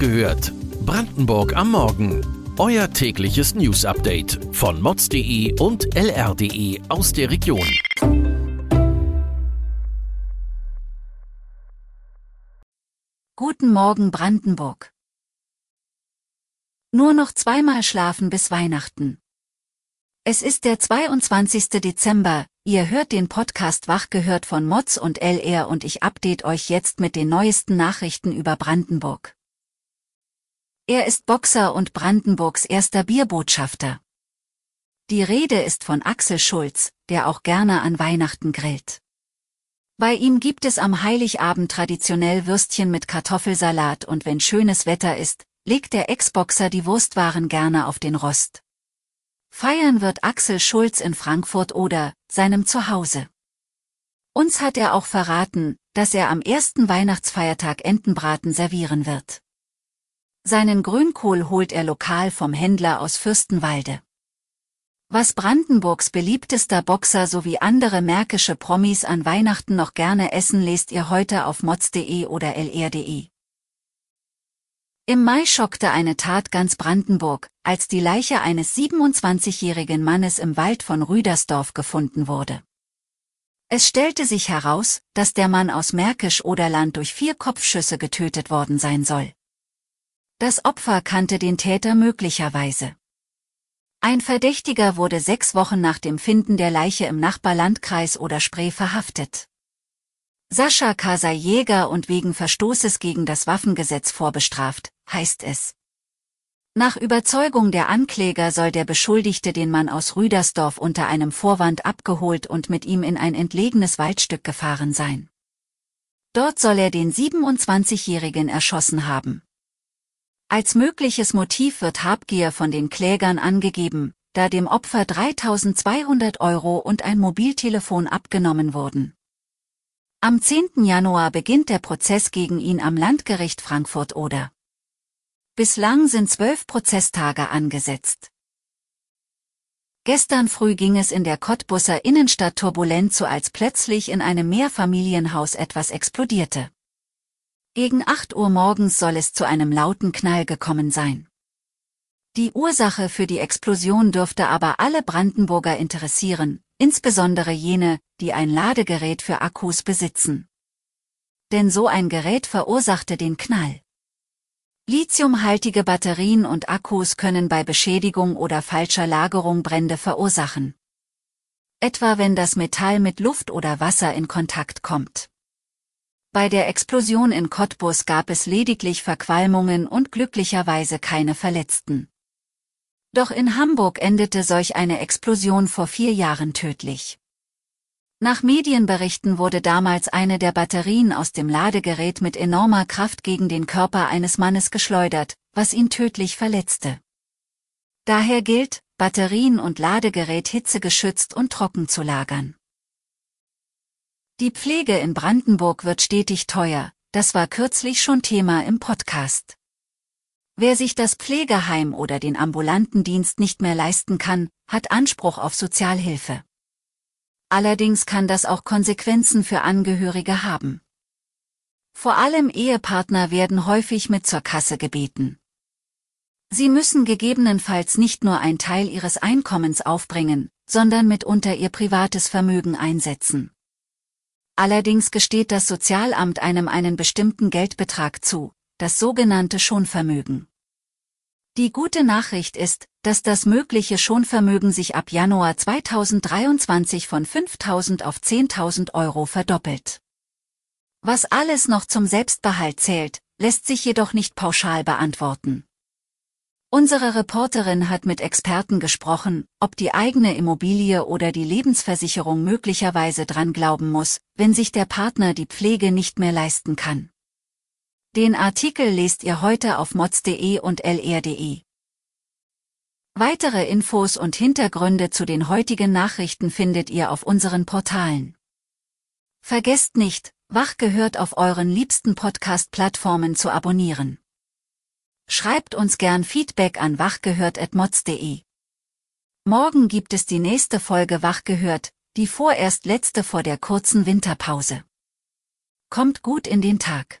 gehört. Brandenburg am Morgen. Euer tägliches News-Update von mods.de und lr.de aus der Region. Guten Morgen Brandenburg. Nur noch zweimal schlafen bis Weihnachten. Es ist der 22. Dezember, ihr hört den Podcast Wach gehört von Mods und LR und ich update euch jetzt mit den neuesten Nachrichten über Brandenburg. Er ist Boxer und Brandenburgs erster Bierbotschafter. Die Rede ist von Axel Schulz, der auch gerne an Weihnachten grillt. Bei ihm gibt es am Heiligabend traditionell Würstchen mit Kartoffelsalat und wenn schönes Wetter ist, legt der Ex-Boxer die Wurstwaren gerne auf den Rost. Feiern wird Axel Schulz in Frankfurt oder seinem Zuhause. Uns hat er auch verraten, dass er am ersten Weihnachtsfeiertag Entenbraten servieren wird. Seinen Grünkohl holt er lokal vom Händler aus Fürstenwalde. Was Brandenburgs beliebtester Boxer sowie andere märkische Promis an Weihnachten noch gerne essen, lest ihr heute auf mods.de oder lr.de. Im Mai schockte eine Tat ganz Brandenburg, als die Leiche eines 27-jährigen Mannes im Wald von Rüdersdorf gefunden wurde. Es stellte sich heraus, dass der Mann aus Märkisch-Oderland durch vier Kopfschüsse getötet worden sein soll. Das Opfer kannte den Täter möglicherweise. Ein Verdächtiger wurde sechs Wochen nach dem Finden der Leiche im Nachbarlandkreis oder Spree verhaftet. Sascha K. sei Jäger und wegen Verstoßes gegen das Waffengesetz vorbestraft, heißt es. Nach Überzeugung der Ankläger soll der Beschuldigte den Mann aus Rüdersdorf unter einem Vorwand abgeholt und mit ihm in ein entlegenes Waldstück gefahren sein. Dort soll er den 27-Jährigen erschossen haben. Als mögliches Motiv wird Habgier von den Klägern angegeben, da dem Opfer 3200 Euro und ein Mobiltelefon abgenommen wurden. Am 10. Januar beginnt der Prozess gegen ihn am Landgericht Frankfurt-Oder. Bislang sind zwölf Prozesstage angesetzt. Gestern früh ging es in der Cottbusser Innenstadt turbulent zu, als plötzlich in einem Mehrfamilienhaus etwas explodierte. Gegen 8 Uhr morgens soll es zu einem lauten Knall gekommen sein. Die Ursache für die Explosion dürfte aber alle Brandenburger interessieren, insbesondere jene, die ein Ladegerät für Akkus besitzen. Denn so ein Gerät verursachte den Knall. Lithiumhaltige Batterien und Akkus können bei Beschädigung oder falscher Lagerung Brände verursachen. Etwa wenn das Metall mit Luft oder Wasser in Kontakt kommt. Bei der Explosion in Cottbus gab es lediglich Verqualmungen und glücklicherweise keine Verletzten. Doch in Hamburg endete solch eine Explosion vor vier Jahren tödlich. Nach Medienberichten wurde damals eine der Batterien aus dem Ladegerät mit enormer Kraft gegen den Körper eines Mannes geschleudert, was ihn tödlich verletzte. Daher gilt, Batterien und Ladegerät hitzegeschützt und trocken zu lagern. Die Pflege in Brandenburg wird stetig teuer, das war kürzlich schon Thema im Podcast. Wer sich das Pflegeheim oder den ambulanten Dienst nicht mehr leisten kann, hat Anspruch auf Sozialhilfe. Allerdings kann das auch Konsequenzen für Angehörige haben. Vor allem Ehepartner werden häufig mit zur Kasse gebeten. Sie müssen gegebenenfalls nicht nur ein Teil ihres Einkommens aufbringen, sondern mitunter ihr privates Vermögen einsetzen. Allerdings gesteht das Sozialamt einem einen bestimmten Geldbetrag zu, das sogenannte Schonvermögen. Die gute Nachricht ist, dass das mögliche Schonvermögen sich ab Januar 2023 von 5.000 auf 10.000 Euro verdoppelt. Was alles noch zum Selbstbehalt zählt, lässt sich jedoch nicht pauschal beantworten. Unsere Reporterin hat mit Experten gesprochen, ob die eigene Immobilie oder die Lebensversicherung möglicherweise dran glauben muss, wenn sich der Partner die Pflege nicht mehr leisten kann. Den Artikel lest ihr heute auf mods.de und lr.de. Weitere Infos und Hintergründe zu den heutigen Nachrichten findet ihr auf unseren Portalen. Vergesst nicht, Wach gehört auf euren liebsten Podcast-Plattformen zu abonnieren. Schreibt uns gern Feedback an wachgehört.mods.de. Morgen gibt es die nächste Folge Wachgehört, die vorerst letzte vor der kurzen Winterpause. Kommt gut in den Tag.